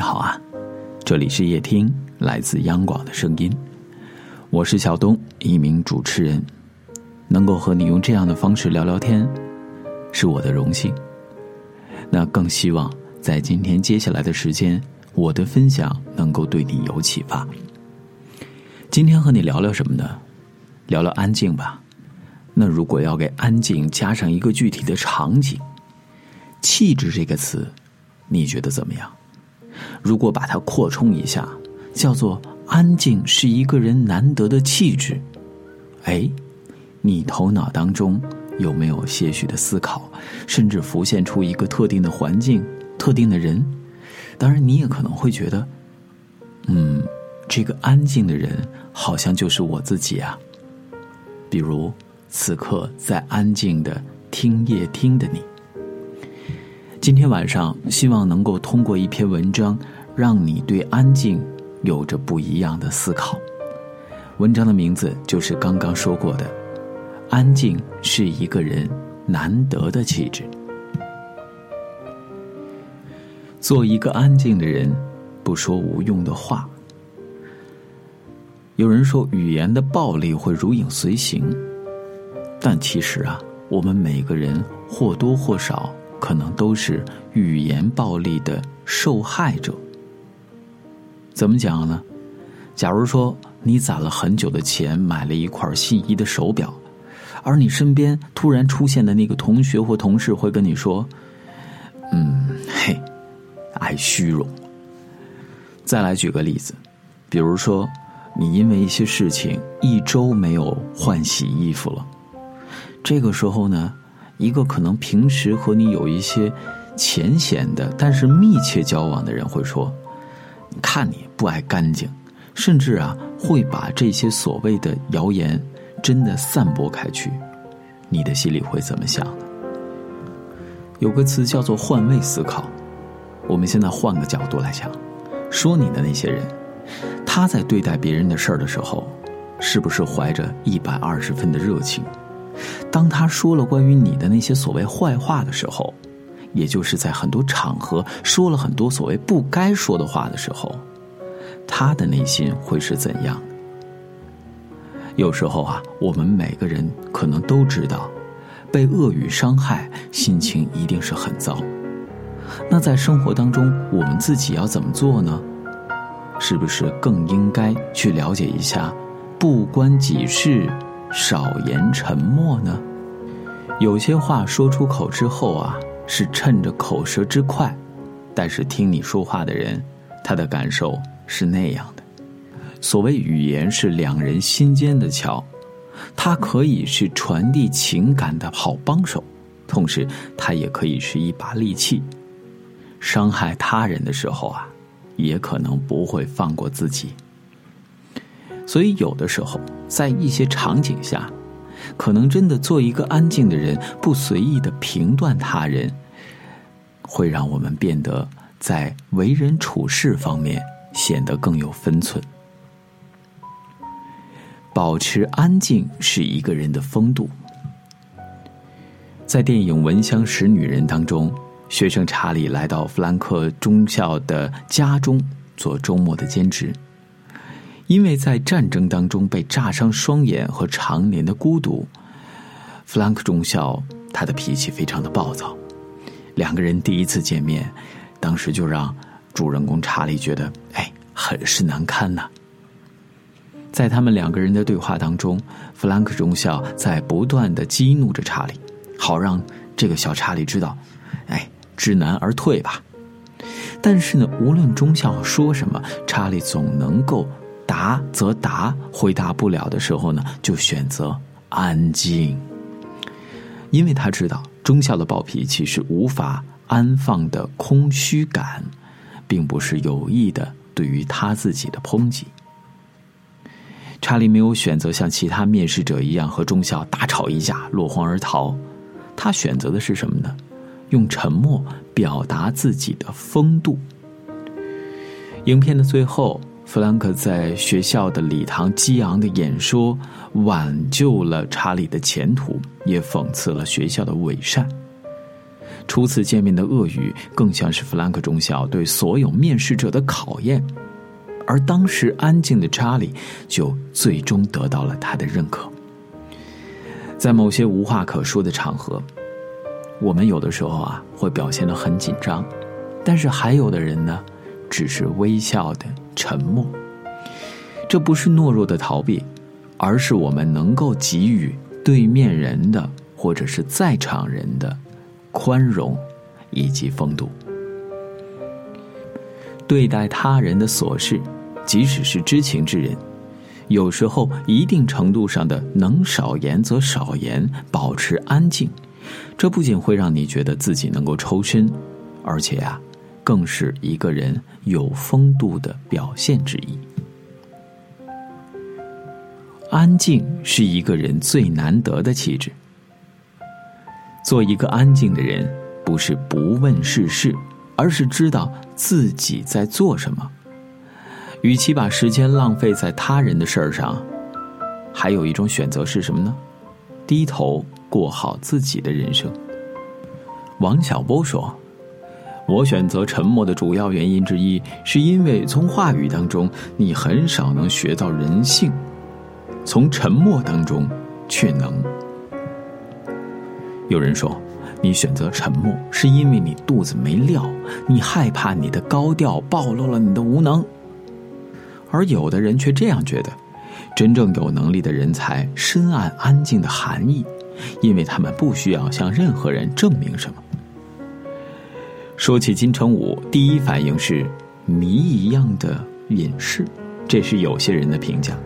你好啊，这里是夜听，来自央广的声音，我是小东，一名主持人，能够和你用这样的方式聊聊天，是我的荣幸。那更希望在今天接下来的时间，我的分享能够对你有启发。今天和你聊聊什么呢？聊聊安静吧。那如果要给安静加上一个具体的场景，气质这个词，你觉得怎么样？如果把它扩充一下，叫做“安静是一个人难得的气质”，哎，你头脑当中有没有些许的思考，甚至浮现出一个特定的环境、特定的人？当然，你也可能会觉得，嗯，这个安静的人好像就是我自己啊。比如此刻在安静的听夜听的你。今天晚上，希望能够通过一篇文章，让你对安静有着不一样的思考。文章的名字就是刚刚说过的：“安静是一个人难得的气质。”做一个安静的人，不说无用的话。有人说，语言的暴力会如影随形，但其实啊，我们每个人或多或少。可能都是语言暴力的受害者。怎么讲呢？假如说你攒了很久的钱买了一块心仪的手表，而你身边突然出现的那个同学或同事会跟你说：“嗯，嘿，爱虚荣。”再来举个例子，比如说你因为一些事情一周没有换洗衣服了，这个时候呢？一个可能平时和你有一些浅显的，但是密切交往的人会说：“看你不爱干净。”甚至啊，会把这些所谓的谣言真的散播开去。你的心里会怎么想呢？有个词叫做换位思考。我们现在换个角度来讲，说你的那些人，他在对待别人的事儿的时候，是不是怀着一百二十分的热情？当他说了关于你的那些所谓坏话的时候，也就是在很多场合说了很多所谓不该说的话的时候，他的内心会是怎样？有时候啊，我们每个人可能都知道，被恶语伤害，心情一定是很糟。那在生活当中，我们自己要怎么做呢？是不是更应该去了解一下，不关己事？少言沉默呢？有些话说出口之后啊，是趁着口舌之快，但是听你说话的人，他的感受是那样的。所谓语言是两人心间的桥，它可以是传递情感的好帮手，同时它也可以是一把利器。伤害他人的时候啊，也可能不会放过自己。所以，有的时候，在一些场景下，可能真的做一个安静的人，不随意的评断他人，会让我们变得在为人处事方面显得更有分寸。保持安静是一个人的风度。在电影《闻香识女人》当中，学生查理来到弗兰克中校的家中做周末的兼职。因为在战争当中被炸伤双眼和常年的孤独，弗兰克中校他的脾气非常的暴躁。两个人第一次见面，当时就让主人公查理觉得哎很是难堪呐。在他们两个人的对话当中，弗兰克中校在不断的激怒着查理，好让这个小查理知道，哎知难而退吧。但是呢，无论中校说什么，查理总能够。答则答，回答不了的时候呢，就选择安静，因为他知道中校的暴脾气是无法安放的空虚感，并不是有意的对于他自己的抨击。查理没有选择像其他面试者一样和中校大吵一架落荒而逃，他选择的是什么呢？用沉默表达自己的风度。影片的最后。弗兰克在学校的礼堂激昂的演说，挽救了查理的前途，也讽刺了学校的伪善。初次见面的恶语，更像是弗兰克中校对所有面试者的考验。而当时安静的查理，就最终得到了他的认可。在某些无话可说的场合，我们有的时候啊会表现得很紧张，但是还有的人呢，只是微笑的沉默。这不是懦弱的逃避，而是我们能够给予对面人的或者是在场人的宽容以及风度。对待他人的琐事。即使是知情之人，有时候一定程度上的能少言则少言，保持安静，这不仅会让你觉得自己能够抽身，而且啊，更是一个人有风度的表现之一。安静是一个人最难得的气质。做一个安静的人，不是不问世事，而是知道自己在做什么。与其把时间浪费在他人的事儿上，还有一种选择是什么呢？低头过好自己的人生。王小波说：“我选择沉默的主要原因之一，是因为从话语当中你很少能学到人性，从沉默当中却能。”有人说，你选择沉默是因为你肚子没料，你害怕你的高调暴露了你的无能。而有的人却这样觉得，真正有能力的人才深谙安静的含义，因为他们不需要向任何人证明什么。说起金城武，第一反应是谜一样的隐士，这是有些人的评价。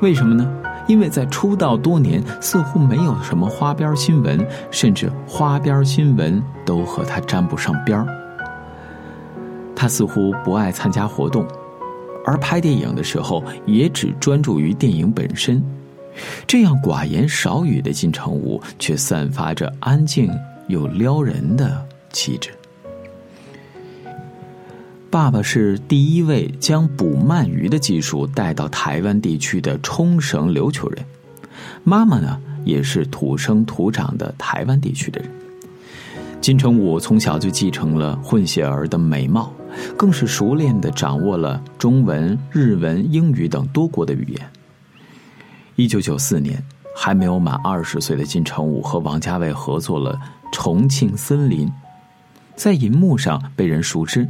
为什么呢？因为在出道多年，似乎没有什么花边新闻，甚至花边新闻都和他沾不上边儿。他似乎不爱参加活动。而拍电影的时候，也只专注于电影本身。这样寡言少语的金城武，却散发着安静又撩人的气质。爸爸是第一位将捕鳗鱼的技术带到台湾地区的冲绳琉球人，妈妈呢，也是土生土长的台湾地区的人。金城武从小就继承了混血儿的美貌。更是熟练的掌握了中文、日文、英语等多国的语言。一九九四年，还没有满二十岁的金城武和王家卫合作了《重庆森林》，在银幕上被人熟知，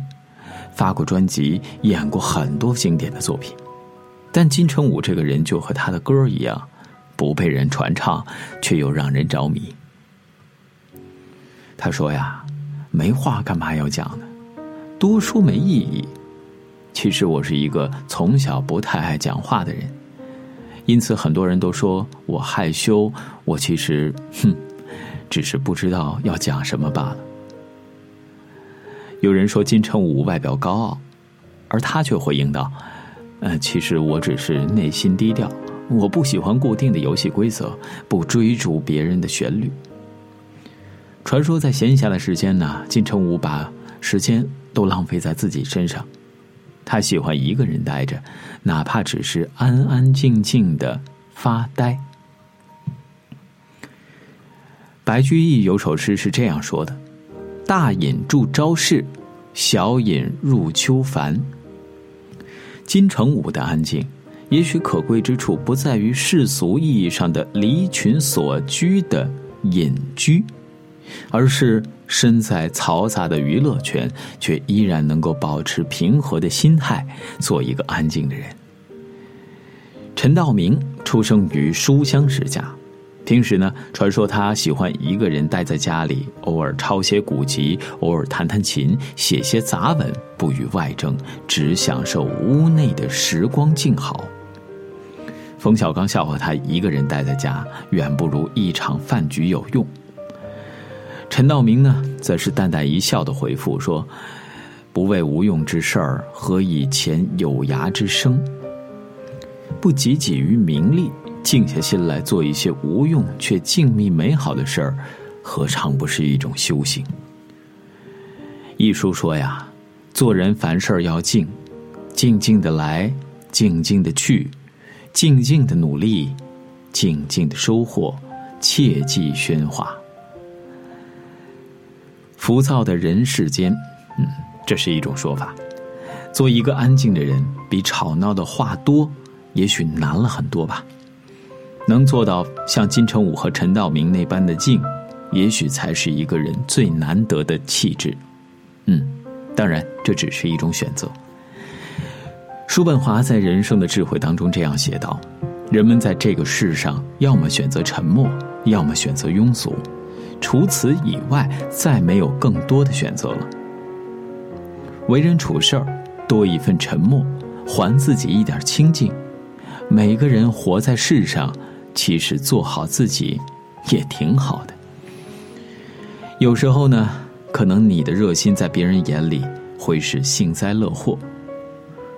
发过专辑，演过很多经典的作品。但金城武这个人就和他的歌一样，不被人传唱，却又让人着迷。他说呀：“没话干嘛要讲呢？”多说没意义。其实我是一个从小不太爱讲话的人，因此很多人都说我害羞。我其实，哼，只是不知道要讲什么罢了。有人说金城武外表高傲，而他却回应道：“呃，其实我只是内心低调。我不喜欢固定的游戏规则，不追逐别人的旋律。”传说在闲暇的时间呢，金城武把时间。都浪费在自己身上，他喜欢一个人待着，哪怕只是安安静静的发呆。白居易有首诗是这样说的：“大隐住朝市，小隐入秋凡。”金城武的安静，也许可贵之处不在于世俗意义上的离群所居的隐居。而是身在嘈杂的娱乐圈，却依然能够保持平和的心态，做一个安静的人。陈道明出生于书香世家，平时呢，传说他喜欢一个人待在家里，偶尔抄些古籍，偶尔弹弹琴，写些杂文，不与外争，只享受屋内的时光静好。冯小刚笑话他一个人待在家，远不如一场饭局有用。陈道明呢，则是淡淡一笑的回复说：“不为无用之事儿，何以遣有涯之生？不汲汲于名利，静下心来做一些无用却静谧美好的事儿，何尝不是一种修行？”一书说呀：“做人凡事要静，静静的来，静静的去，静静的努力，静静的收获，切忌喧哗。”浮躁的人世间，嗯，这是一种说法。做一个安静的人，比吵闹的话多，也许难了很多吧。能做到像金城武和陈道明那般的静，也许才是一个人最难得的气质。嗯，当然，这只是一种选择。叔本华在《人生的智慧》当中这样写道：“人们在这个世上，要么选择沉默，要么选择庸俗，除此以外，再没有更多的选择了。为人处事儿，多一份沉默，还自己一点清静。每个人活在世上，其实做好自己也挺好的。有时候呢，可能你的热心在别人眼里会是幸灾乐祸。”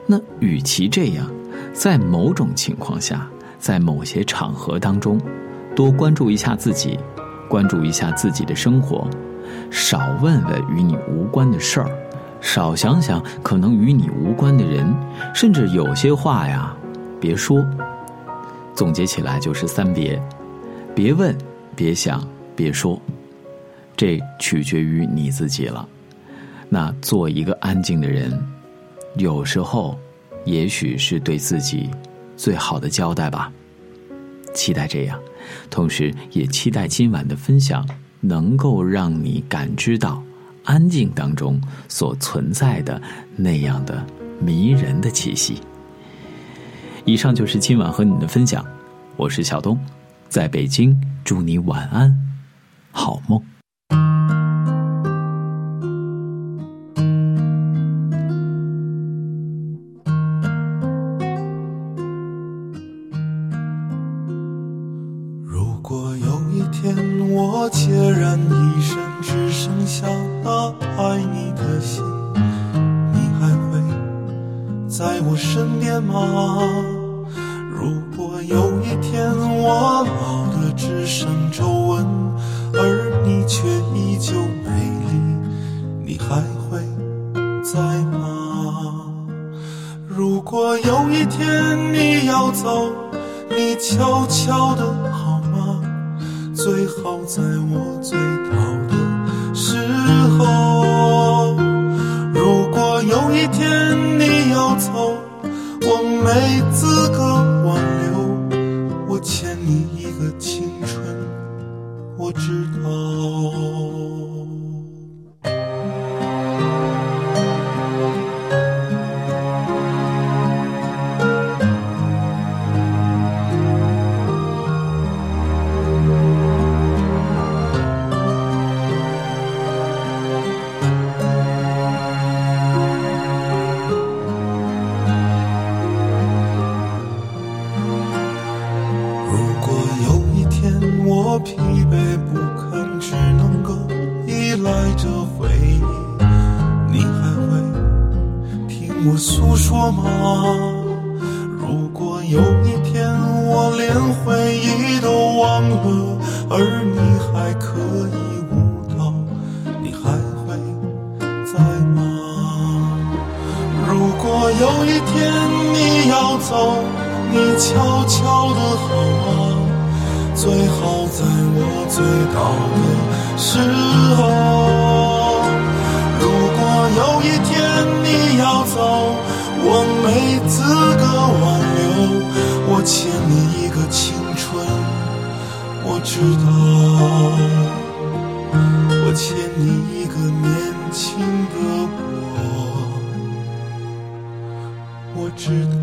那与其这样，在某种情况下，在某些场合当中，多关注一下自己，关注一下自己的生活，少问问与你无关的事儿，少想想可能与你无关的人，甚至有些话呀，别说。总结起来就是三别：别问，别想，别说。这取决于你自己了。那做一个安静的人。有时候，也许是对自己最好的交代吧。期待这样，同时也期待今晚的分享能够让你感知到安静当中所存在的那样的迷人的气息。以上就是今晚和你的分享，我是小东，在北京，祝你晚安，好梦。在我身边吗？如果有一天我老得只剩皱纹，而你却依旧美丽，你还会在吗？如果有一天你要走，你悄悄的好吗？最好在我最忘了，而你还可以舞蹈，你还会在吗？如果有一天你要走，你悄悄的好吗？最好在我醉倒的时候。如果有一天你要走，我没资格挽我知道。我欠你一个年轻的我，我知道。